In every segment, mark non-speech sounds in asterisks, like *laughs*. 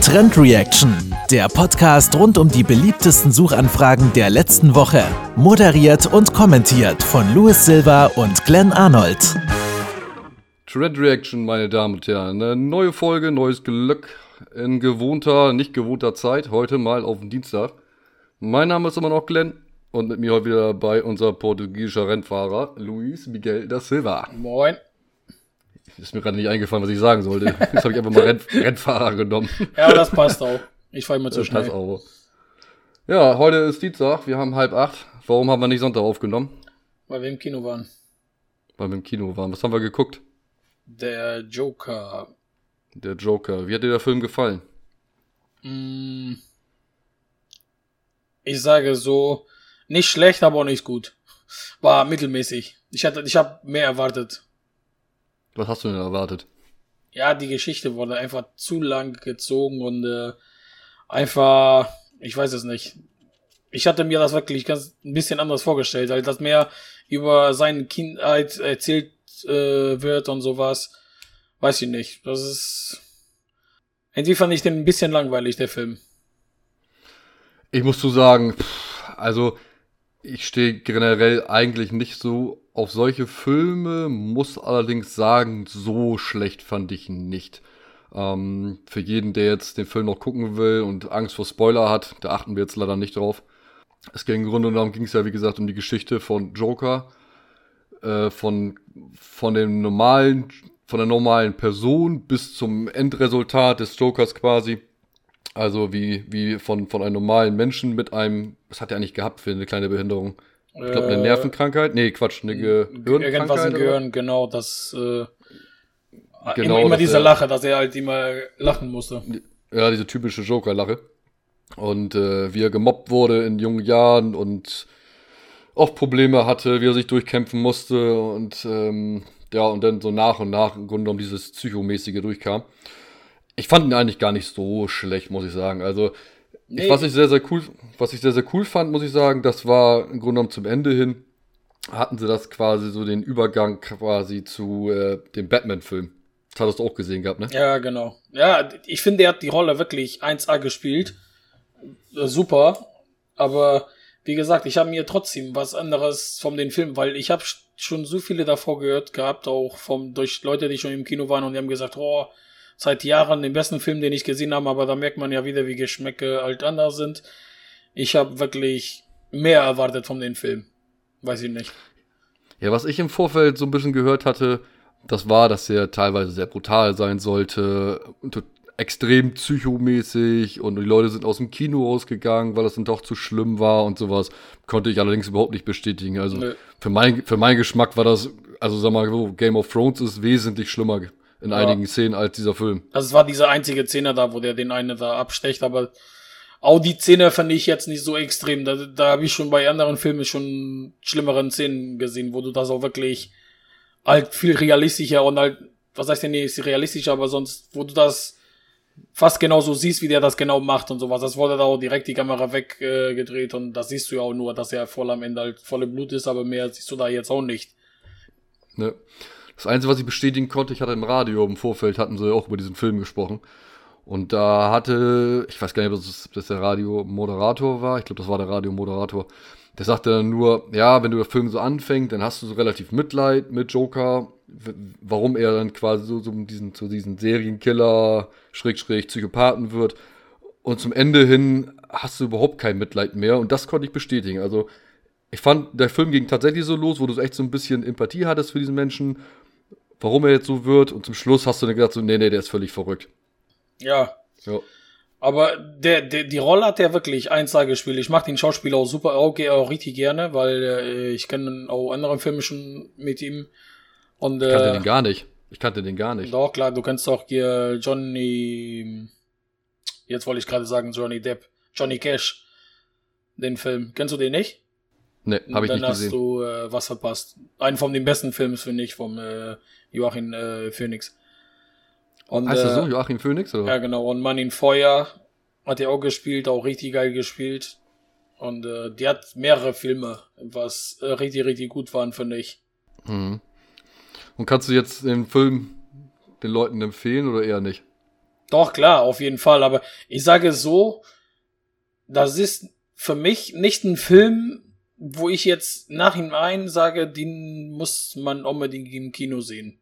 Trend Reaction, der Podcast rund um die beliebtesten Suchanfragen der letzten Woche. Moderiert und kommentiert von Louis Silva und Glenn Arnold. Trend Reaction, meine Damen und Herren. Eine neue Folge, neues Glück in gewohnter, nicht gewohnter Zeit. Heute mal auf den Dienstag. Mein Name ist immer noch Glenn und mit mir heute wieder dabei unser portugiesischer Rennfahrer Luis Miguel da Silva. Moin. Ist mir gerade nicht eingefallen, was ich sagen sollte. *laughs* Jetzt habe ich einfach mal Renn Rennfahrer genommen. Ja, das passt auch. Ich fahre immer zu Das schnell. passt auch. Ja, heute ist Dienstag, wir haben halb acht. Warum haben wir nicht Sonntag aufgenommen? Weil wir im Kino waren. Weil wir im Kino waren. Was haben wir geguckt? Der Joker. Der Joker. Wie hat dir der Film gefallen? Mm, ich sage so, nicht schlecht, aber auch nicht gut. War mittelmäßig. Ich hatte, ich habe mehr erwartet. Was hast du denn erwartet? Ja, die Geschichte wurde einfach zu lang gezogen und äh, einfach, ich weiß es nicht. Ich hatte mir das wirklich ganz ein bisschen anders vorgestellt, halt, dass mehr über seine Kindheit erzählt äh, wird und sowas. Weiß ich nicht. Das ist. Irgendwie fand ich den ein bisschen langweilig, der Film. Ich muss zu sagen, also ich stehe generell eigentlich nicht so auf solche Filme, muss allerdings sagen, so schlecht fand ich ihn nicht. Ähm, für jeden, der jetzt den Film noch gucken will und Angst vor Spoiler hat, da achten wir jetzt leider nicht drauf. Es ging im Grunde genommen ging es ja wie gesagt um die Geschichte von Joker, äh, von von dem normalen, von der normalen Person bis zum Endresultat des Jokers quasi. Also wie, wie von, von einem normalen Menschen mit einem, was hat er eigentlich gehabt für eine kleine Behinderung? Ich glaube, eine Äh, Nervenkrankheit? Nee, Quatsch, eine Irgendwas Gehirnkrankheit. im oder? Gehirn, genau, das. Äh, Genau, immer, immer diese Lache, dass er halt immer lachen musste. Ja, diese typische Joker-Lache. Und äh, wie er gemobbt wurde in jungen Jahren und oft Probleme hatte, wie er sich durchkämpfen musste und ähm, ja, und dann so nach und nach im Grunde genommen dieses Psychomäßige durchkam. Ich fand ihn eigentlich gar nicht so schlecht, muss ich sagen. Also, Nee. ich, was ich sehr, sehr cool, was ich sehr, sehr cool fand, muss ich sagen, das war im Grunde genommen zum Ende hin, hatten sie das quasi so den Übergang quasi zu äh, dem Batman-Film. Das hattest du auch gesehen gehabt, ne? Ja, genau. Ja, ich finde, er hat die Rolle wirklich 1A gespielt. Äh, Super. Aber wie gesagt, ich habe mir trotzdem was anderes von den Filmen, weil ich habe schon so viele davor gehört gehabt, auch vom, durch Leute, die schon im Kino waren und die haben gesagt, oh, seit Jahren den besten Film, den ich gesehen habe, aber da merkt man ja wieder, wie Geschmäcke halt anders sind. Ich habe wirklich mehr erwartet von den Film. Weiß ich nicht. Ja, was ich im Vorfeld so ein bisschen gehört hatte, das war, dass er teilweise sehr brutal sein sollte, extrem psychomäßig und die Leute sind aus dem Kino rausgegangen, weil das dann doch zu schlimm war und sowas. Konnte ich allerdings überhaupt nicht bestätigen. Also Nö. für, mein, für meinen Geschmack war das, also sag mal so, Game of Thrones ist wesentlich schlimmer in Ja. einigen Szenen als dieser Film. Also es war diese einzige Szene da, wo der den einen da abstecht, aber auch die Szene fand ich jetzt nicht so extrem. Da, da habe ich schon bei anderen Filmen schon schlimmeren Szenen gesehen, wo du das auch wirklich halt viel realistischer und halt, was heißt denn nicht realistischer, aber sonst, wo du das fast genauso siehst, wie der das genau macht und sowas. Das wurde da auch direkt die Kamera weggedreht äh, und das siehst du ja auch nur, dass er voll am Ende halt volle Blut ist, aber mehr siehst du da jetzt auch nicht. Ne? Das Einzige, was ich bestätigen konnte, ich hatte im Radio im Vorfeld, hatten sie auch über diesen Film gesprochen. Und da hatte, ich weiß gar nicht, ob das, das der Radiomoderator war, ich glaube, das war der Radiomoderator, der sagte dann nur, ja, wenn du der Film so anfängt, dann hast du so relativ Mitleid mit Joker, warum er dann quasi so, so diesen, zu diesen Serienkiller, Schrägstrich, Psychopathen wird. Und zum Ende hin hast du überhaupt kein Mitleid mehr. Und das konnte ich bestätigen. Also, ich fand, der Film ging tatsächlich so los, wo du echt so ein bisschen Empathie hattest für diesen Menschen, warum er jetzt so wird. Und zum Schluss hast du dann gedacht, so, nee, nee, der ist völlig verrückt. Ja, Ja. Aber der, der, die Rolle hat er wirklich 1A gespielt. Ich mag den Schauspieler auch super, auch, auch richtig gerne, weil äh, ich kenne auch andere Filme schon mit ihm. Und Ich kannte äh, den gar nicht. Ich kannte den gar nicht. doch, klar, du kennst auch hier Johnny, jetzt wollte ich gerade sagen Johnny Depp, Johnny Cash, den Film. Kennst du den nicht? Nee, habe ich Dann nicht hast gesehen. du äh, was verpasst. Einen von den besten Filmen, finde ich, vom äh, Joachim äh, Phoenix. Und, heißt das äh, so, Joachim Phoenix? Oder? Ja, genau. Und Mann in Feuer hat er auch gespielt, auch richtig geil gespielt. Und äh, die hat mehrere Filme, was äh, richtig, richtig gut waren, finde ich. Mhm. Und kannst du jetzt den Film den Leuten empfehlen oder eher nicht? Doch, klar, auf jeden Fall. Aber ich sage so, das ist für mich nicht ein Film, wo ich jetzt nachhinein sage, den muss man unbedingt im Kino sehen.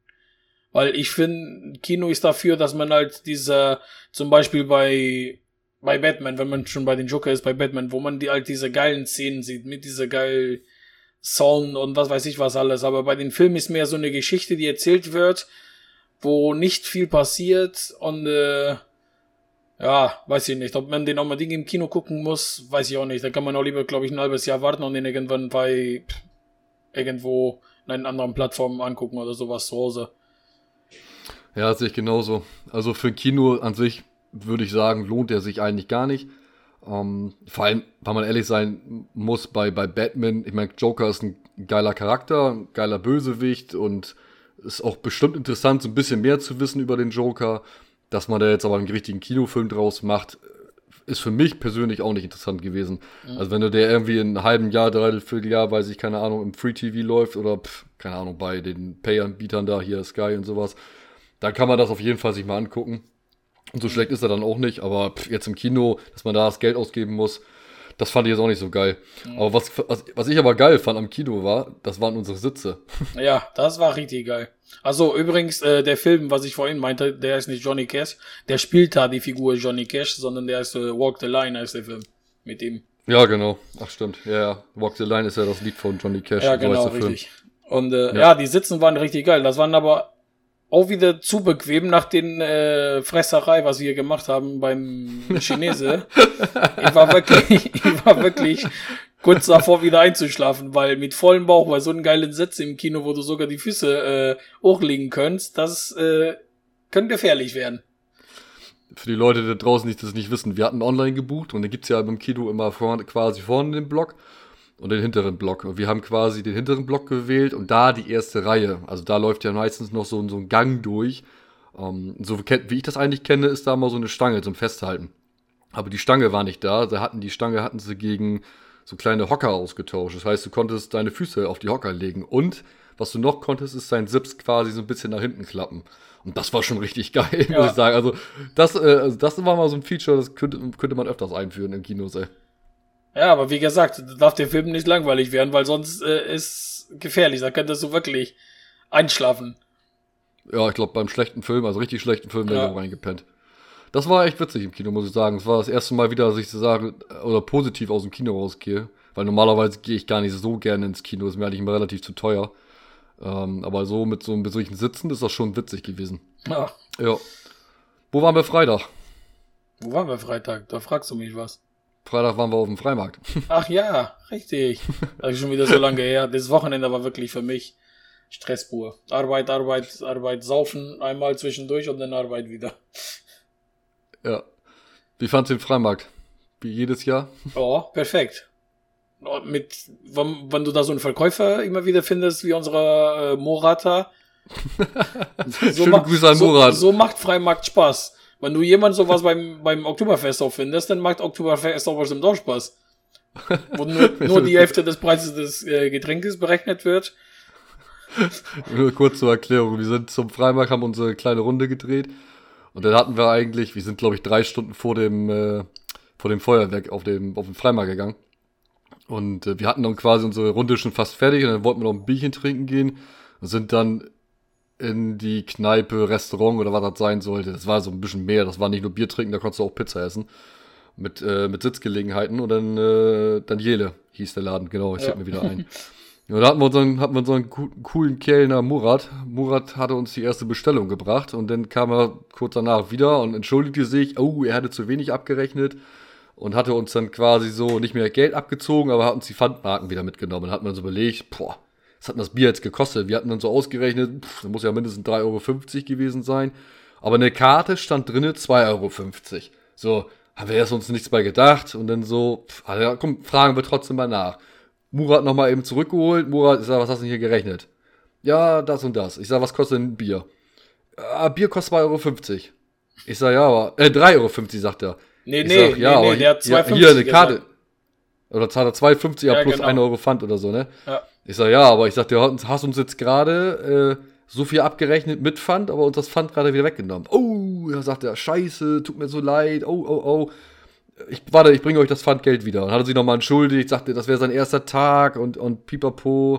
Weil ich finde, Kino ist dafür, dass man halt diese, zum Beispiel bei, bei Batman, wenn man schon bei den Joker ist, bei Batman, wo man die halt diese geilen Szenen sieht, mit dieser geilen Sound und was weiß ich was alles. Aber bei den Filmen ist mehr so eine Geschichte, die erzählt wird, wo nicht viel passiert und, äh, ja, weiß ich nicht. Ob man den unbedingt im Kino gucken muss, weiß ich auch nicht. Da kann man auch lieber, glaube ich, ein halbes Jahr warten und den irgendwann bei irgendwo in einer anderen Plattform angucken oder sowas zu Hause. Ja, sehe ich genauso. Also für Kino an sich würde ich sagen, lohnt er sich eigentlich gar nicht. Ähm, vor allem, weil man ehrlich sein muss, bei, bei Batman, ich meine, Joker ist ein geiler Charakter, ein geiler Bösewicht und ist auch bestimmt interessant, so ein bisschen mehr zu wissen über den Joker. Dass man da jetzt aber einen richtigen Kinofilm draus macht, ist für mich persönlich auch nicht interessant gewesen. Mhm. Also wenn du der irgendwie in einem halben Jahr, dreiviertel Jahr, weiß ich, keine Ahnung, im Free TV läuft oder, pff, keine Ahnung, bei den Pay-Anbietern da, hier Sky und sowas, dann kann man das auf jeden Fall sich mal angucken. Und so schlecht ist er dann auch nicht, aber pff, jetzt im Kino, dass man da das Geld ausgeben muss, das fand ich jetzt auch nicht so geil. Mhm. Aber was, was, was ich aber geil fand am Kino war, das waren unsere Sitze. *laughs* Ja, das war richtig geil. Also übrigens, äh, der Film, was ich vorhin meinte, der ist nicht Johnny Cash. Der spielt da die Figur Johnny Cash, sondern der ist äh, Walk the Line, heißt der Film. Mit ihm. Ja, genau. Ach, stimmt. Ja, ja. Walk the Line ist ja das Lied von Johnny Cash. Ja, genau, richtig. Und äh, ja. ja, die Sitzen waren richtig geil. Das waren aber auch wieder zu bequem nach den äh, Fresserei, was wir gemacht haben beim *laughs* Chinese. ich war wirklich, *laughs* ich war wirklich kurz davor wieder einzuschlafen, weil mit vollem Bauch bei so einem geilen Sitz im Kino, wo du sogar die Füße äh, hochlegen könntest, das äh, könnte gefährlich werden. Für die Leute da draußen, die das nicht wissen, wir hatten online gebucht und dann gibt's ja beim Kino immer vorne, quasi vorne den Block und den hinteren Block. Und wir haben quasi den hinteren Block gewählt und da die erste Reihe. Also da läuft ja meistens noch so, so ein Gang durch. Ähm, so wie ich das eigentlich kenne, ist da mal so eine Stange zum Festhalten. Aber die Stange war nicht da. Da hatten die Stange hatten sie gegen so kleine Hocker ausgetauscht. Das heißt, du konntest deine Füße auf die Hocker legen und was du noch konntest, ist dein Sips quasi so ein bisschen nach hinten klappen. Und das war schon richtig *laughs* geil, ja. muss ich sagen. Also das, äh, also das war mal so ein Feature, das könnte, könnte man öfters einführen im Kino. Ey. Ja, aber wie gesagt, darf der Film nicht langweilig werden, weil sonst äh, ist gefährlich. Da könntest du wirklich einschlafen. Ja, ich glaube, beim schlechten Film, also richtig schlechten Film, wäre ja. ich reingepennt. Das war echt witzig im Kino, muss ich sagen. Es war das erste Mal wieder, dass ich so sage, oder positiv aus dem Kino rausgehe. Weil normalerweise gehe ich gar nicht so gerne ins Kino, ist mir eigentlich immer relativ zu teuer. Ähm, aber so mit so einem solchen Sitzen ist das schon witzig gewesen. Ja. Ja. Wo waren wir Freitag? Wo waren wir Freitag? Da fragst du mich was. Freitag waren wir auf dem Freimarkt. *laughs* Ach ja, richtig. Das ist schon wieder so lange her. Das Wochenende war wirklich für mich Stress pur. Arbeit, Arbeit, Arbeit, saufen einmal zwischendurch und dann Arbeit wieder. Ja. Wie fandst du den Freimarkt? Wie jedes Jahr? Oh, perfekt. Mit, wenn, wenn du da so einen Verkäufer immer wieder findest, wie unsere äh, Morata. *laughs* so Schöne Grüße an Morat. So, so macht Freimarkt Spaß. Wenn du jemand sowas beim, beim Oktoberfest auch findest, dann macht Oktoberfest auch bestimmt auch Spaß. Wo nur, *laughs* nur die Hälfte des Preises des äh, Getränkes berechnet wird. Nur kurz zur Erklärung. Wir sind zum Freimarkt, haben unsere kleine Runde gedreht. Und dann hatten wir eigentlich, wir sind glaube ich drei Stunden vor dem, äh, vor dem Feuerwerk auf dem, auf den Freimarkt gegangen. Und äh, wir hatten dann quasi unsere Runde schon fast fertig und dann wollten wir noch ein Bierchen trinken gehen und sind dann in die Kneipe, Restaurant oder was das sein sollte. Das war so ein bisschen mehr. Das war nicht nur Bier trinken, da konntest du auch Pizza essen. Mit, äh, mit Sitzgelegenheiten. Und dann äh, Daniele hieß der Laden, genau, ich ja. mir wieder ein. *laughs* Ja, da hatten wir unseren, hatten wir unseren coolen Kellner Murat. Murat hatte uns die erste Bestellung gebracht und dann kam er kurz danach wieder und entschuldigte sich, oh, er hatte zu wenig abgerechnet und hatte uns dann quasi so nicht mehr Geld abgezogen, aber hat uns die Pfandmarken wieder mitgenommen. Dann hat man so überlegt, boah, was hat denn das Bier jetzt gekostet? Wir hatten dann so ausgerechnet, pff, das muss ja mindestens 3,50 Euro gewesen sein. Aber eine Karte stand drinne 2,50 Euro. So, haben wir erst uns nichts bei gedacht und dann so, pff, also, komm, fragen wir trotzdem mal nach. Murat nochmal eben zurückgeholt. Murat, ich sag, was hast du denn hier gerechnet? Ja, das und das. Ich sag, was kostet ein Bier? Ah, Bier kostet 2,50 Euro. Ich sag, ja, aber, äh, 3,50 Euro, sagt er. Nee, ich nee, sag, ja, nee, nee, der hat 2,50 Hier, eine Karte. Gesagt. Oder zahlt er 2,50 ja, plus genau. 1 Euro Pfand oder so, ne? Ja. Ich sag, ja, aber ich sag, du hast uns jetzt gerade äh, so viel abgerechnet mit Pfand, aber uns das Pfand gerade wieder weggenommen. Oh, er sagt er, scheiße, tut mir so leid, oh, oh, oh. Ich, warte, ich bringe euch das Pfandgeld wieder. Und hat er sich nochmal entschuldigt, sagte, das wäre sein erster Tag und, und pipapo.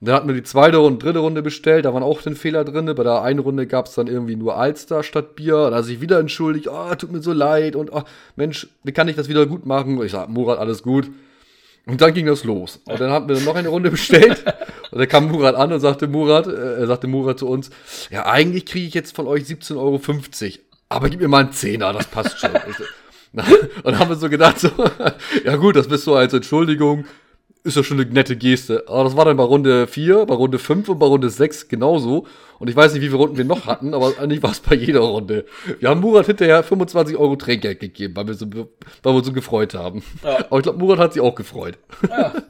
Und dann hatten wir die zweite und dritte Runde bestellt, da waren auch den Fehler drin. Bei der einen Runde gab es dann irgendwie nur Alster statt Bier. Und da hat sich wieder entschuldigt, oh, tut mir so leid und oh, Mensch, wie kann ich das wieder gut machen? Und ich sag, Murat, alles gut. Und dann ging das los. Und dann haben wir noch eine Runde bestellt. Und dann kam Murat an und sagte Murat, äh, sagte Murat zu uns, ja, eigentlich kriege ich jetzt von euch 17,50 Euro. Aber gib mir mal einen Zehner, das passt schon. *laughs* und haben wir so gedacht, so, *laughs* ja gut, das bist so als Entschuldigung ist ja schon eine nette Geste. Aber das war dann bei Runde 4, bei Runde 5 und bei Runde 6 genauso. Und ich weiß nicht, wie viele Runden wir noch hatten, aber eigentlich war es bei jeder Runde. Wir haben Murat hinterher 25 Euro Trinkgeld gegeben, weil wir, so, weil wir uns so gefreut haben. Ja. Aber ich glaube, Murat hat sich auch gefreut. Ja. *laughs*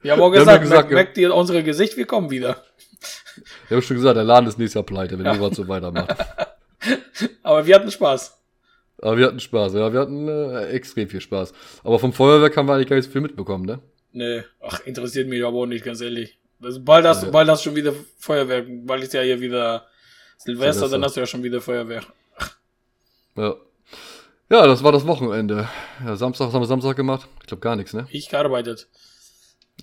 Wir haben auch gesagt, wir haben gesagt merkt ihr unsere Gesicht, wir kommen wieder. Wir haben schon gesagt, der Laden ist nächstes Jahr pleite, wenn ja. Murat so weitermacht. *laughs* aber wir hatten Spaß. Aber wir hatten Spaß, ja, wir hatten äh, extrem viel Spaß. Aber vom Feuerwerk haben wir eigentlich gar nicht so viel mitbekommen, ne? Nee, ach, interessiert mich aber auch nicht, ganz ehrlich. Also bald hast, ja. bald hast schon wieder Feuerwerk, bald ist ja hier wieder Silvester, Silvester, dann hast du ja schon wieder Feuerwerk. Ja. Ja, das war das Wochenende. Ja, Samstag, was haben wir Samstag gemacht? Ich glaube gar nichts, ne? Ich gearbeitet.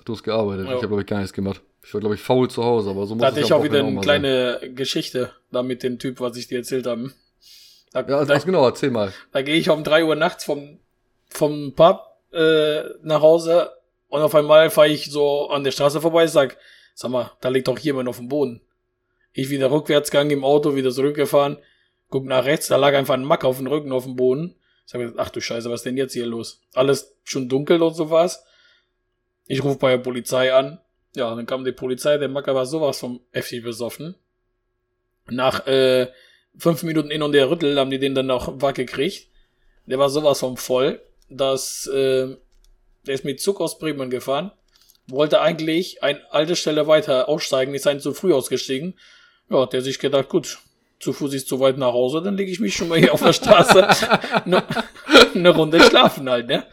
Du hast gearbeitet. Ja. Ich habe, glaube ich, gar nichts gemacht. Ich war, glaube ich, faul zu Hause, aber so muss Da hatte ich auch wieder eine kleine sein. Geschichte da mit dem Typ, was ich dir erzählt habe. Da, ja, da, genau, erzähl mal. Da gehe ich um drei Uhr nachts vom, vom Pub äh, nach Hause und auf einmal fahre ich so an der Straße vorbei, sag, sag mal, da liegt doch jemand auf dem Boden. Ich wieder rückwärtsgang im Auto, wieder zurückgefahren, guck nach rechts, da lag einfach ein Mack auf dem Rücken auf dem Boden. Ich sag, ach du Scheiße, was ist denn jetzt hier los? Alles schon dunkel und sowas. Ich rufe bei der Polizei an. Ja, dann kam die Polizei, der Macker war sowas vom heftig besoffen. Nach äh, fünf Minuten in und der Rüttel haben die den dann noch wack gekriegt. Der war sowas vom voll, dass äh, der ist mit Zug aus Bremen gefahren. Wollte eigentlich eine alte Stelle weiter aussteigen, ist ein zu früh ausgestiegen. Ja, der sich gedacht, gut, zu Fuß ist zu weit nach Hause, dann lege ich mich schon mal hier auf der Straße *laughs* eine, eine Runde schlafen halt, ne?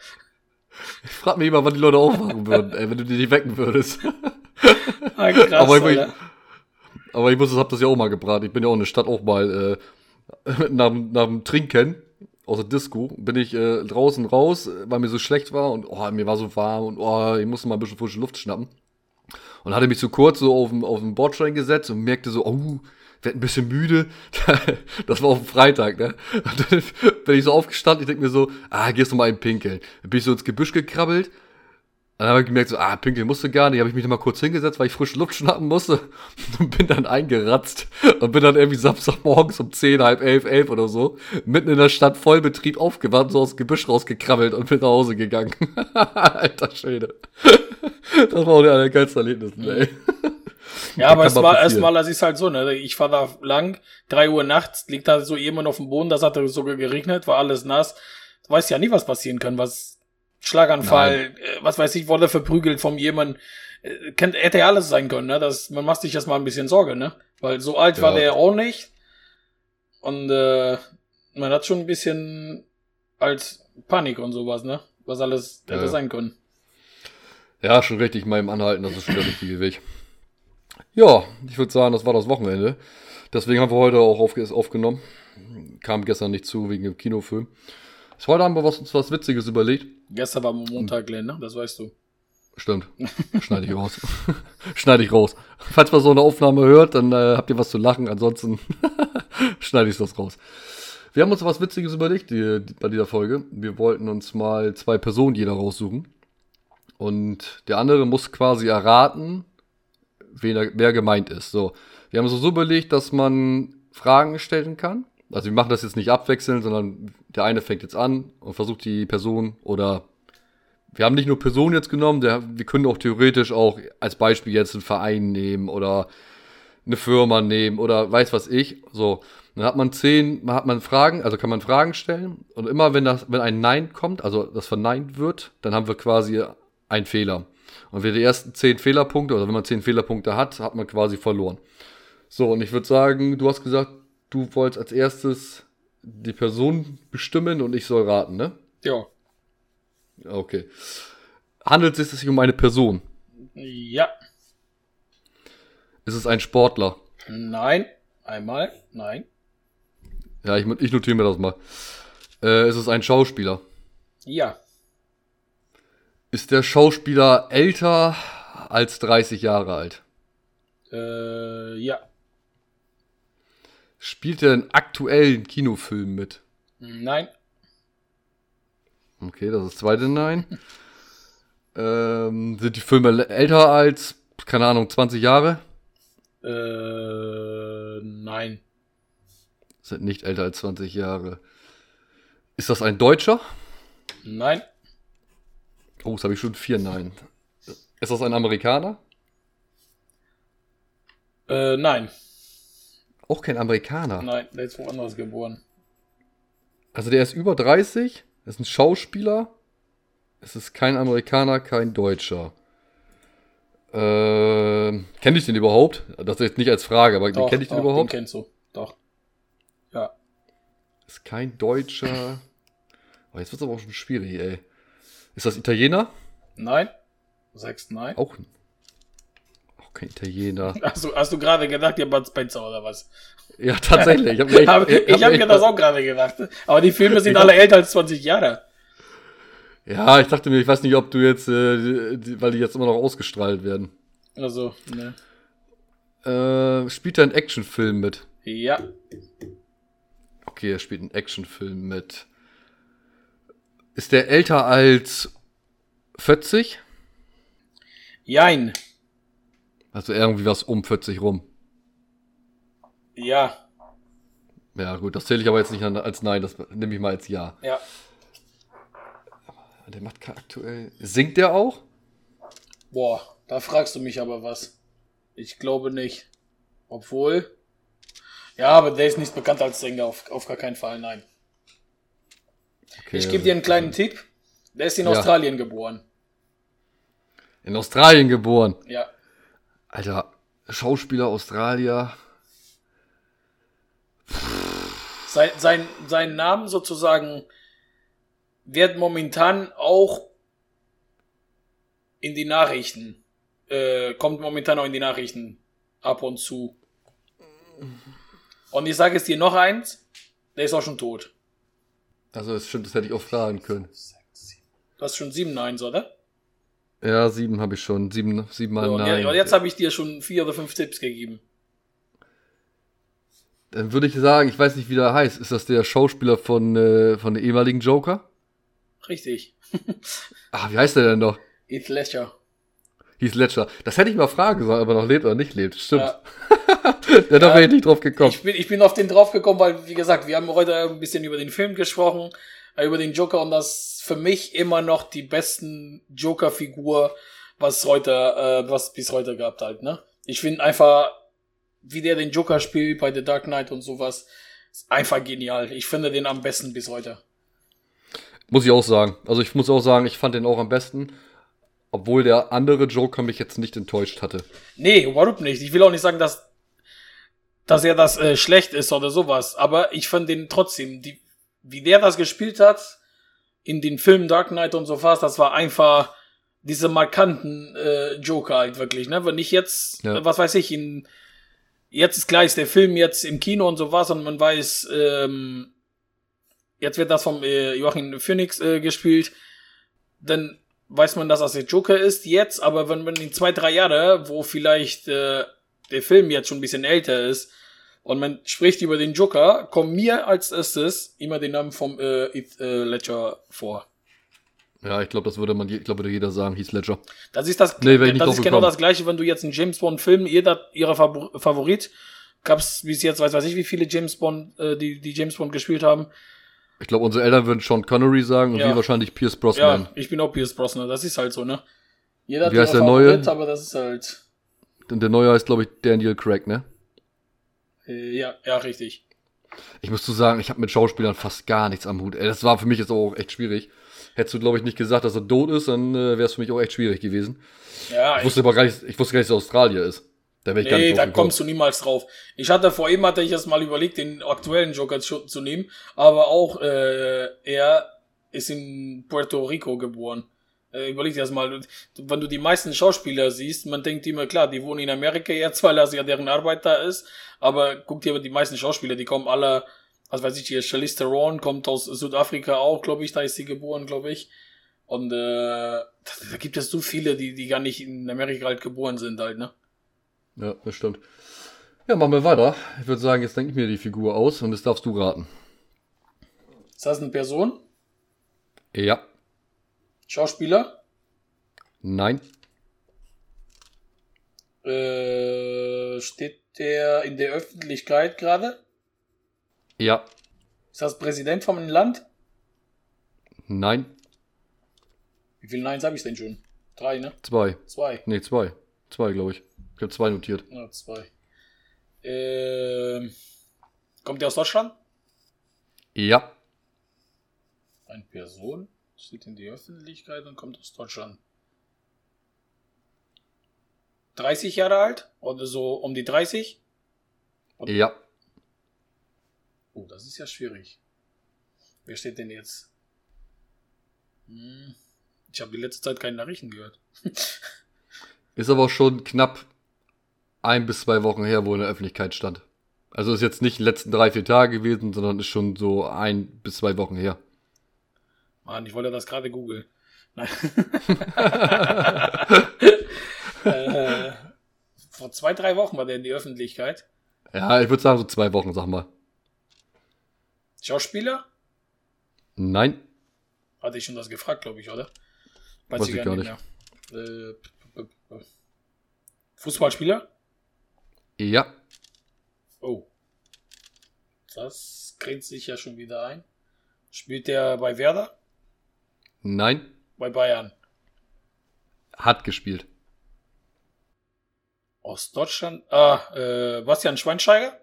Ich frag mich immer, wann die Leute aufwachen würden, ey, wenn du die nicht wecken würdest. Ah, krass, *laughs* aber, ich, aber ich muss, hab das ja auch mal gebracht. Ich bin ja auch in der Stadt auch mal äh, *laughs* nach, nach dem Trinken aus der Disco, bin ich äh, draußen raus, weil mir so schlecht war und oh, mir war so warm und oh, ich musste mal ein bisschen frische Luft schnappen. Und hatte mich so kurz so auf den, auf den Bordstein gesetzt und merkte so, oh, werd ein bisschen müde. *laughs* das war auf dem Freitag, ne? Und dann *laughs* bin ich so aufgestanden, ich denke mir so, ah, gehst du mal in Pinkeln. Dann bin ich so ins Gebüsch gekrabbelt dann habe ich gemerkt, so, ah, pinkeln musste gar nicht. Habe ich mich noch mal kurz hingesetzt, weil ich frische Luft schnappen musste. *laughs* Und bin dann eingeratzt. Und bin dann irgendwie Samstagmorgens um 10, halb elf, elf oder so, mitten in der Stadt Vollbetrieb aufgewacht, so aus dem Gebüsch rausgekrabbelt und bin nach Hause gegangen. *laughs* Alter Schwede. das war auch der geilste Erlebnis, ey. Ja, aber es war erstmal, das ist halt so, ne? Ich fahr da lang, drei Uhr nachts, liegt da so jemand auf dem Boden, das hat sogar geregnet, war alles nass. Du weißt ja nie, was passieren kann, was Schlaganfall, Nein. Äh, was weiß ich, wurde verprügelt von jemandem. Äh, kennt, hätte ja alles sein können, ne? Das, man macht sich erstmal ein bisschen Sorge, ne? Weil so alt ja. war der auch nicht. Und äh, man hat schon ein bisschen als Panik und sowas, ne? Was alles hätte ja. sein können. Ja, schon richtig meinem Anhalten, das ist schon der richtige Weg. Ja, ich würde sagen, das war das Wochenende. Deswegen haben wir heute auch auf, aufgenommen. Kam gestern nicht zu wegen dem Kinofilm. Heute haben wir was, uns was Witziges überlegt. Gestern war Montag, Glenn, ne? Das weißt du. Stimmt. *laughs* Schneide ich raus. *laughs* schneide ich raus. Falls man so eine Aufnahme hört, dann äh, habt ihr was zu lachen. Ansonsten *laughs* schneide ich das raus. Wir haben uns was Witziges überlegt die, die, bei dieser Folge. Wir wollten uns mal zwei Personen jeder raussuchen. Und der andere muss quasi erraten, wen er, wer gemeint ist. So. Wir haben uns so überlegt, dass man Fragen stellen kann also wir machen das jetzt nicht abwechselnd, sondern der eine fängt jetzt an und versucht die Person oder wir haben nicht nur Personen jetzt genommen, der, wir können auch theoretisch auch als Beispiel jetzt einen Verein nehmen oder eine Firma nehmen oder weiß was ich. So, dann hat man zehn, hat man Fragen, also kann man Fragen stellen und immer wenn das, wenn ein Nein kommt, also das verneint wird, dann haben wir quasi einen Fehler. Und wer die ersten zehn Fehlerpunkte oder wenn man zehn Fehlerpunkte hat, hat man quasi verloren. So, und ich würde sagen, du hast gesagt, du wolltest als erstes die Person bestimmen und ich soll raten, ne? Ja. Okay. Handelt es sich um eine Person? Ja. Ist es ein Sportler? Nein. Einmal. Nein. Ja, ich, ich notiere mir das mal. Äh, ist es ein Schauspieler? Ja. Ist der Schauspieler älter als 30 Jahre alt? Äh, ja. Spielt er in aktuellen Kinofilmen mit? Nein. Okay, das ist das zweite Nein. *laughs* ähm, sind die Filme älter als, keine Ahnung, 20 Jahre? Äh, nein. Sind nicht älter als 20 Jahre. Ist das ein Deutscher? Nein. Oh, das habe ich schon vier Nein. Ist das ein Amerikaner? Äh, nein. Auch kein Amerikaner. Nein, der ist woanders geboren. Also der ist über 30, ist ein Schauspieler. Es ist kein Amerikaner, kein Deutscher. Ähm, kenne ich den überhaupt? Das ist jetzt nicht als Frage, aber Doch, kenne ich den doch, überhaupt? Den kennst du. Doch. Ja. Ist kein Deutscher. Oh, jetzt wird es aber auch schon schwierig, ey. Ist das Italiener? Nein. Sechs nein. Auch, auch kein Italiener. Hast du, hast du gerade gedacht, ihr Bud Spencer oder was? Ja, tatsächlich. Ich habe mir, *laughs* Hab, hab mir das auch gerade gedacht. Aber die Filme sind alle älter als 20 Jahre. Ja, ich dachte mir, ich weiß nicht, ob du jetzt, äh, die, weil die jetzt immer noch ausgestrahlt werden. Also, ne. Äh, spielt er einen Actionfilm mit? Ja. Okay, er spielt einen Actionfilm mit. Ist der älter als 40? Jein. Also irgendwie was um 40 rum. Ja. Ja, gut, das zähle ich aber jetzt nicht als Nein, das nehme ich mal als Ja. Ja. Der macht aktuell. Singt der auch? Boah, da fragst du mich aber was. Ich glaube nicht. Obwohl. Ja, aber der ist nicht bekannt als Sänger, auf, auf gar keinen Fall, nein. Okay, Ich gebe dir einen kleinen Tipp. Der ist in Ja. Australien geboren. In Australien geboren. Ja. Alter, Schauspieler Australier. Sein, sein, sein Namen sozusagen wird momentan auch in die Nachrichten, äh, kommt momentan auch in die Nachrichten ab und zu. Und ich sage es dir noch eins, der ist auch schon tot. Also, es stimmt, das hätte ich auch fragen können. Du hast schon sieben Neins, oder? Ja, sieben habe ich schon. Sieben, sieben mal So, und, Nein. und jetzt habe ich dir schon vier oder fünf Tipps gegeben. Dann würde ich sagen, ich weiß nicht, wie der heißt. Ist das der Schauspieler von, äh, von der ehemaligen Joker? Richtig. *laughs* Ah, wie heißt der denn noch? Heath Ledger. Hieß Ledger. Das hätte ich mal fragen sollen, ob er noch lebt oder nicht lebt. Stimmt. Ja. *laughs* da wäre ich nicht drauf gekommen. Ich bin, ich bin auf den drauf gekommen, weil, wie gesagt, wir haben heute ein bisschen über den Film gesprochen, über den Joker und das für mich immer noch die besten Joker-Figur, was heute, äh, was bis heute gehabt halt, ne? Ich finde einfach, wie der den Joker spielt bei The Dark Knight und sowas, ist einfach genial. Ich finde den am besten bis heute. Muss ich auch sagen. Also ich muss auch sagen, ich fand den auch am besten. Obwohl der andere Joker mich jetzt nicht enttäuscht hatte. Nee, überhaupt nicht. Ich will auch nicht sagen, dass, dass er das äh, schlecht ist oder sowas. Aber ich fand den trotzdem, die, wie der das gespielt hat, in den Filmen Dark Knight und so fast, das war einfach diese markanten äh, Joker halt wirklich, ne? Wenn ich jetzt, Ja. was weiß ich, in jetzt ist klar, ist der Film jetzt im Kino und so was und man weiß, ähm, jetzt wird das vom äh, Joachim Phoenix äh, gespielt, dann weiß man, dass das der Joker ist jetzt, aber wenn man in zwei, drei Jahre, wo vielleicht äh, der Film jetzt schon ein bisschen älter ist und man spricht über den Joker, kommt mir als erstes immer den Namen vom äh, Heath äh, Ledger vor. Ja, ich glaube, das würde man, ich glaube, würde jeder sagen, hieß Ledger. Das ist das, Nee, das drauf ist genau das gleiche, wenn du jetzt einen James Bond Film, jeder ihrer Favor Favorit, gab's bis jetzt, weiß weiß ich, wie viele James Bond, äh, die, die James Bond gespielt haben. Ich glaube, unsere Eltern würden Sean Connery sagen und Ja. wir wahrscheinlich Pierce Brosnan. Ja, ich bin auch Pierce Brosnan, das ist halt so, ne? Jeder hat Wie heißt der neue? Favorit, aber das ist halt, Und der neue heißt, glaube ich, Daniel Craig, ne? Äh, ja, ja, richtig. Ich muss zu sagen, ich habe mit Schauspielern fast gar nichts am Hut. Das war für mich jetzt auch echt schwierig. Hättest du, glaube ich, nicht gesagt, dass er tot ist, dann äh, wäre es für mich auch echt schwierig gewesen. Ja, Ich wusste aber gar nicht, ich wusste gar nicht, dass er Australier ist. Da wäre ich gar Nee, nicht da gekommen. kommst du niemals drauf. Ich hatte vor ihm hatte ich erst mal überlegt, den aktuellen Joker zu, zu nehmen, aber auch äh, er ist in Puerto Rico geboren. Äh, überleg dir das mal, wenn du die meisten Schauspieler siehst, man denkt immer, klar, die wohnen in Amerika jetzt, *laughs* weil das ja deren Arbeit da ist, aber guck dir aber die meisten Schauspieler, die kommen alle was weiß ich, hier Charlize Theron kommt aus Südafrika auch, glaube ich, da ist sie geboren, glaube ich. Und äh, da, gibt es so viele, die, die gar nicht in Amerika halt geboren sind halt, ne? Ja, das stimmt. Ja, machen wir weiter. Ich würde sagen, jetzt denke ich mir die Figur aus und das darfst du raten. Ist das eine Person? Ja. Schauspieler? Nein. Äh, steht der in der Öffentlichkeit gerade? Ja. Ist das Präsident einem Land? Nein. Wie viele Neins habe ich denn schon? Drei, ne? Zwei. Zwei. Nee, zwei. Zwei, glaube ich. Ich habe zwei notiert. Ja, zwei. Ähm, kommt der aus Deutschland? Ja. Eine Person steht in die Öffentlichkeit und kommt aus Deutschland. 30 Jahre alt? Oder so um die 30? Ja. Oh, das ist ja schwierig. Wer steht denn jetzt? Hm, ich habe die letzte Zeit keine Nachrichten gehört. *laughs* Ist aber schon knapp ein bis zwei Wochen her, wo in der Öffentlichkeit stand. Also ist jetzt nicht die letzten drei, vier Tage gewesen, sondern ist schon so ein bis zwei Wochen her. Mann, ich wollte das gerade googeln. *laughs* Äh, vor zwei, drei Wochen war der in die Öffentlichkeit. Ja, ich würde sagen so zwei Wochen, sag mal. Schauspieler? Nein. Hatte ich schon das gefragt, glaube ich, oder? Weiß ich gar mehr. Äh, p- p- p- Fußballspieler? Ja. Oh. Das grenzt sich ja schon wieder ein. Spielt der bei Werder? Nein. Bei Bayern? Hat gespielt. Aus Deutschland? Ah, äh, Bastian Schweinsteiger?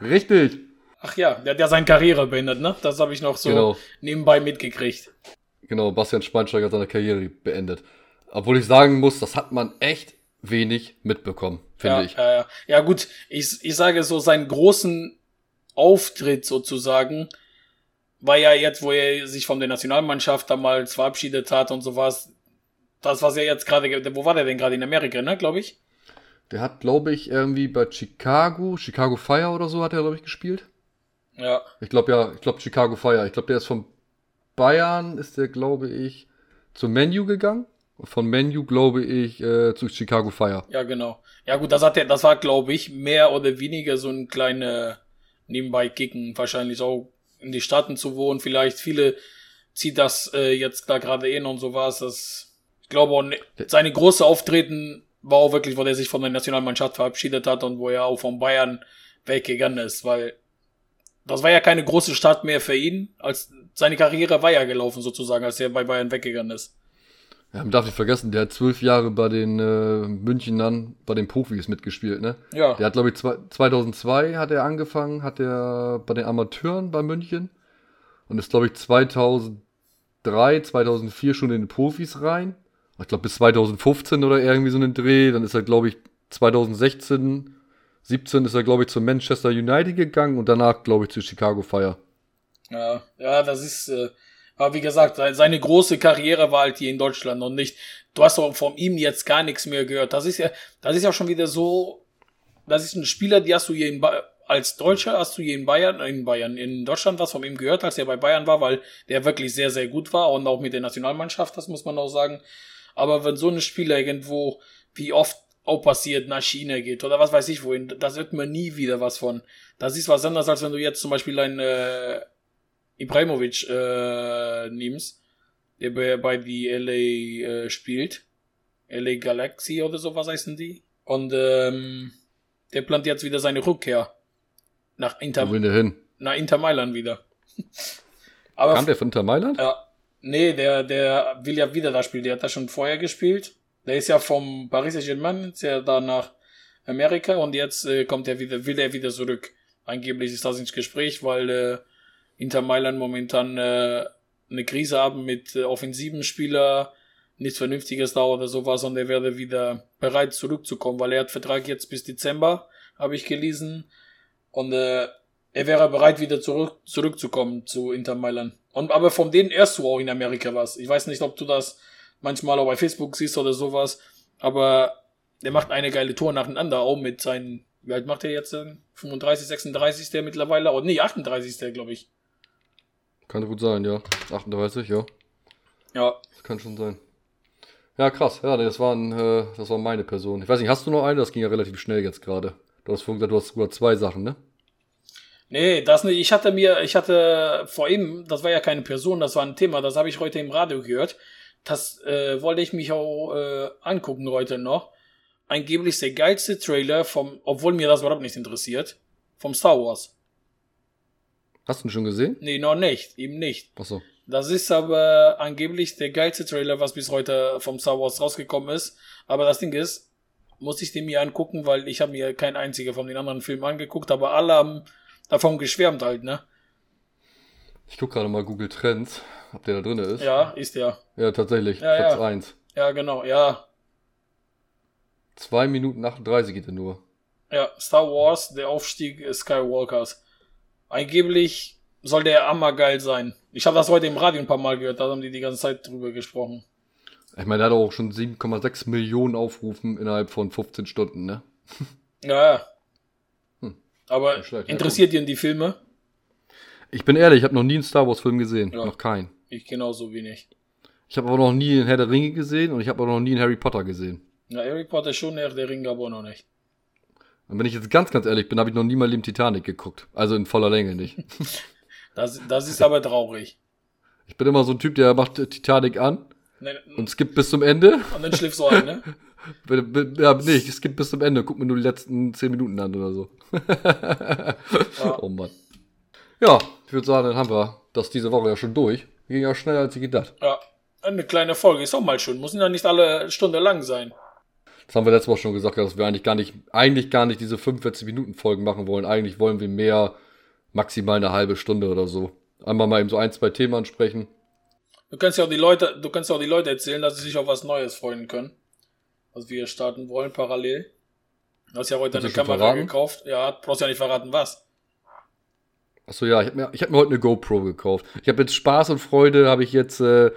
Richtig. Ach ja, der hat ja seine Karriere beendet, ne? Das habe ich noch so Genau. nebenbei mitgekriegt. Genau, Bastian Schweinsteiger hat seine Karriere beendet. Obwohl ich sagen muss, das hat man echt wenig mitbekommen, finde ja, ich. Ja, ja. ja, gut, ich, ich sage so, seinen großen Auftritt sozusagen war ja jetzt, wo er sich von der Nationalmannschaft damals verabschiedet hat und sowas. Das, was er jetzt gerade, ge- wo war der denn gerade in Amerika, ne, glaube ich? Der hat, glaube ich, irgendwie bei Chicago, Chicago Fire oder so hat er, glaube ich, gespielt. Ja, Ich glaube ja, ich glaube Chicago Fire. Ich glaube, der ist von Bayern, ist der, glaube ich, zum Menu gegangen. Und von Menu, glaube ich, äh, zu Chicago Fire. ja, genau. Ja, gut, das hat er, das war, glaube ich, mehr oder weniger so ein kleine nebenbei kicken, wahrscheinlich auch in die Staaten zu wohnen. Vielleicht viele zieht das äh, jetzt da gerade in und sowas. Das, ich glaube, ne- seine große Auftreten war auch wirklich, wo er sich von der Nationalmannschaft verabschiedet hat und wo er auch von Bayern weggegangen ist, weil das war ja keine große Stadt mehr für ihn, als seine Karriere war ja gelaufen sozusagen, als er bei Bayern weggegangen ist. Ja, man darf nicht vergessen, der hat zwölf Jahre bei den äh, Münchenern, bei den Profis mitgespielt, ne? Ja, Der hat, glaube ich, zwei, 2002 hat er angefangen, hat er bei den Amateuren bei München und ist, glaube ich, 2003, 2004 schon in den Profis rein. Ich glaube, bis 2015 oder irgendwie so einen Dreh. Dann ist er, glaube ich, 2016, 17 ist er, glaube ich, zu Manchester United gegangen und danach, glaube ich, zu Chicago Fire. Ja, ja, das ist, äh, aber wie gesagt, se- seine große Karriere war halt hier in Deutschland und nicht, du hast doch von ihm jetzt gar nichts mehr gehört. Das ist ja, das ist ja schon wieder so, das ist ein Spieler, die hast du hier in ba als Deutscher hast du hier in Bayern, in Bayern, in Deutschland was von ihm gehört, als er bei Bayern war, weil der wirklich sehr, sehr gut war und auch mit der Nationalmannschaft, das muss man auch sagen. Aber wenn so ein Spieler irgendwo, wie oft auch passiert, nach China geht oder was weiß ich wohin, das wird man nie wieder was von. Das ist was anderes, als wenn du jetzt zum Beispiel ein äh, Ibrahimovic äh, nimmst, der bei, bei die LA äh, spielt. LA Galaxy oder so, was heißen die? Und ähm, der plant jetzt wieder seine Rückkehr nach Inter, Wo will der hin? nach Inter Mailand wieder. *laughs* Aber Kam der von Inter Mailand? ja, nee, der, der will ja wieder da spielen. Der hat da schon vorher gespielt. Der ist ja vom Paris Saint-Germain, ist ja da nach Amerika und jetzt äh, kommt er wieder, will er wieder zurück. Angeblich ist das ins Gespräch, weil äh, Inter Mailand momentan äh, eine Krise haben mit äh, offensiven Spieler, nichts Vernünftiges da oder sowas und er werde wieder bereit zurückzukommen, weil er hat Vertrag jetzt bis Dezember, habe ich gelesen. Und äh, er wäre bereit, wieder zurück, zurückzukommen zu Inter Mailand. Und aber von denen erst du auch in Amerika was. Ich weiß nicht, ob du das manchmal auch bei Facebook siehst oder sowas, aber der macht eine geile Tour nacheinander, auch mit seinen Wie alt macht er jetzt? 35, 36 der mittlerweile? Oh, nee, 38 der, glaube ich. Kann gut sein, ja. 38, ja. Ja. Das kann schon sein. Ja, krass. Ja, das waren, äh, das war meine Person. Ich weiß nicht, hast du noch eine? Das ging ja relativ schnell jetzt gerade. Du hast vorhin gesagt, du hast sogar zwei Sachen, ne? Nee, das nicht. Ich hatte mir, ich hatte vor ihm, das war ja keine Person, das war ein Thema, das habe ich heute im Radio gehört. Das äh, wollte ich mich auch äh, angucken heute noch. Angeblich der geilste Trailer vom, obwohl mir das überhaupt nicht interessiert, vom Star Wars. Hast du ihn schon gesehen? Nee, noch nicht, eben nicht. Achso. Das ist aber angeblich der geilste Trailer, was bis heute vom Star Wars rausgekommen ist. Aber das Ding ist, muss ich den mir angucken, weil ich habe mir kein einziger von den anderen Filmen angeguckt, aber alle haben davon geschwärmt halt, ne? Ich gucke gerade mal Google Trends, ob der da drin ist. Ja, ist der. Ja, tatsächlich. Ja, Platz ja. 1. Ja, genau, ja. 2 Minuten 38 geht er nur. Ja, Star Wars, der Aufstieg Skywalkers. Angeblich soll der hammergeil sein. Ich habe das heute im Radio ein paar Mal gehört, da haben die die ganze Zeit drüber gesprochen. Ich meine, der hat auch schon 7,6 Millionen Aufrufen innerhalb von 15 Stunden, ne? *laughs* Ja, ja. Hm. Aber schlecht, ja, interessiert ihn die Filme? Ich bin ehrlich, ich habe noch nie einen Star Wars Film gesehen. Ja. Noch keinen. Ich genauso wenig. Ich habe aber noch nie einen Herr der Ringe gesehen und ich habe auch noch nie einen Harry Potter gesehen. Na, Harry Potter schon, Herr der Ring aber noch nicht. Und wenn ich jetzt ganz, ganz ehrlich bin, habe ich noch nie mal im Titanic geguckt. Also in voller Länge nicht. *laughs* Das, das ist aber traurig. Ich bin immer so ein Typ, der macht Titanic an Ne, und skippt bis zum Ende. und dann schläfst du ein, ne? *laughs* Ja, nee, ich skippe bis zum Ende, guck mir nur die letzten 10 Minuten an oder so. *laughs* Oh Mann. Ja, ich würde sagen, dann haben wir das diese Woche ja schon durch. Ging ja schneller als ich gedacht. Ja, eine kleine Folge ist auch mal schön. Müssen ja nicht alle Stunde lang sein. Das haben wir letztes Mal schon gesagt, dass wir eigentlich gar nicht, eigentlich gar nicht diese 45 Minuten Folgen machen wollen. Eigentlich wollen wir mehr, maximal eine halbe Stunde oder so. Einmal mal eben so ein, zwei Themen ansprechen. Du kannst ja auch die Leute, du kannst ja auch die Leute erzählen, dass sie sich auf was Neues freuen können. Was wir starten wollen parallel. Du hast ja heute eine Kamera verraten? gekauft. Ja, brauchst ja nicht verraten, was. Achso, ja, ich habe mir, ich hab mir heute eine GoPro gekauft. Ich habe jetzt Spaß und Freude, habe ich jetzt äh,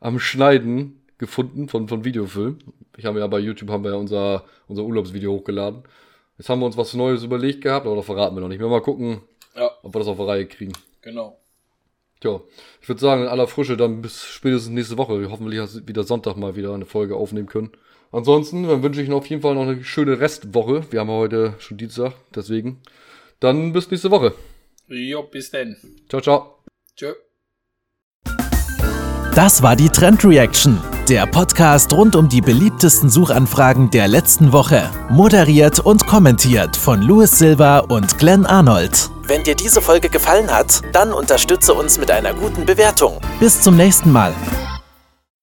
am Schneiden gefunden von, von Videofilm. Ich habe ja bei YouTube haben wir ja unser, unser Urlaubsvideo hochgeladen. Jetzt haben wir uns was Neues überlegt gehabt, aber das verraten wir noch nicht. Wir mal gucken, Ja, ob wir das auf die Reihe kriegen. genau. Tja, ich würde sagen, in aller Frische dann bis spätestens nächste Woche. Wir hoffentlich wieder Sonntag mal wieder eine Folge aufnehmen können. Ansonsten dann wünsche ich Ihnen auf jeden Fall noch eine schöne Restwoche. Wir haben heute schon Dienstag, deswegen. Dann bis nächste Woche. Jo, bis denn. Ciao, ciao. Tschö. Das war die Trend Reaction, der Podcast rund um die beliebtesten Suchanfragen der letzten Woche. Moderiert und kommentiert von Louis Silva und Glenn Arnold. Wenn dir diese Folge gefallen hat, dann unterstütze uns mit einer guten Bewertung. Bis zum nächsten Mal.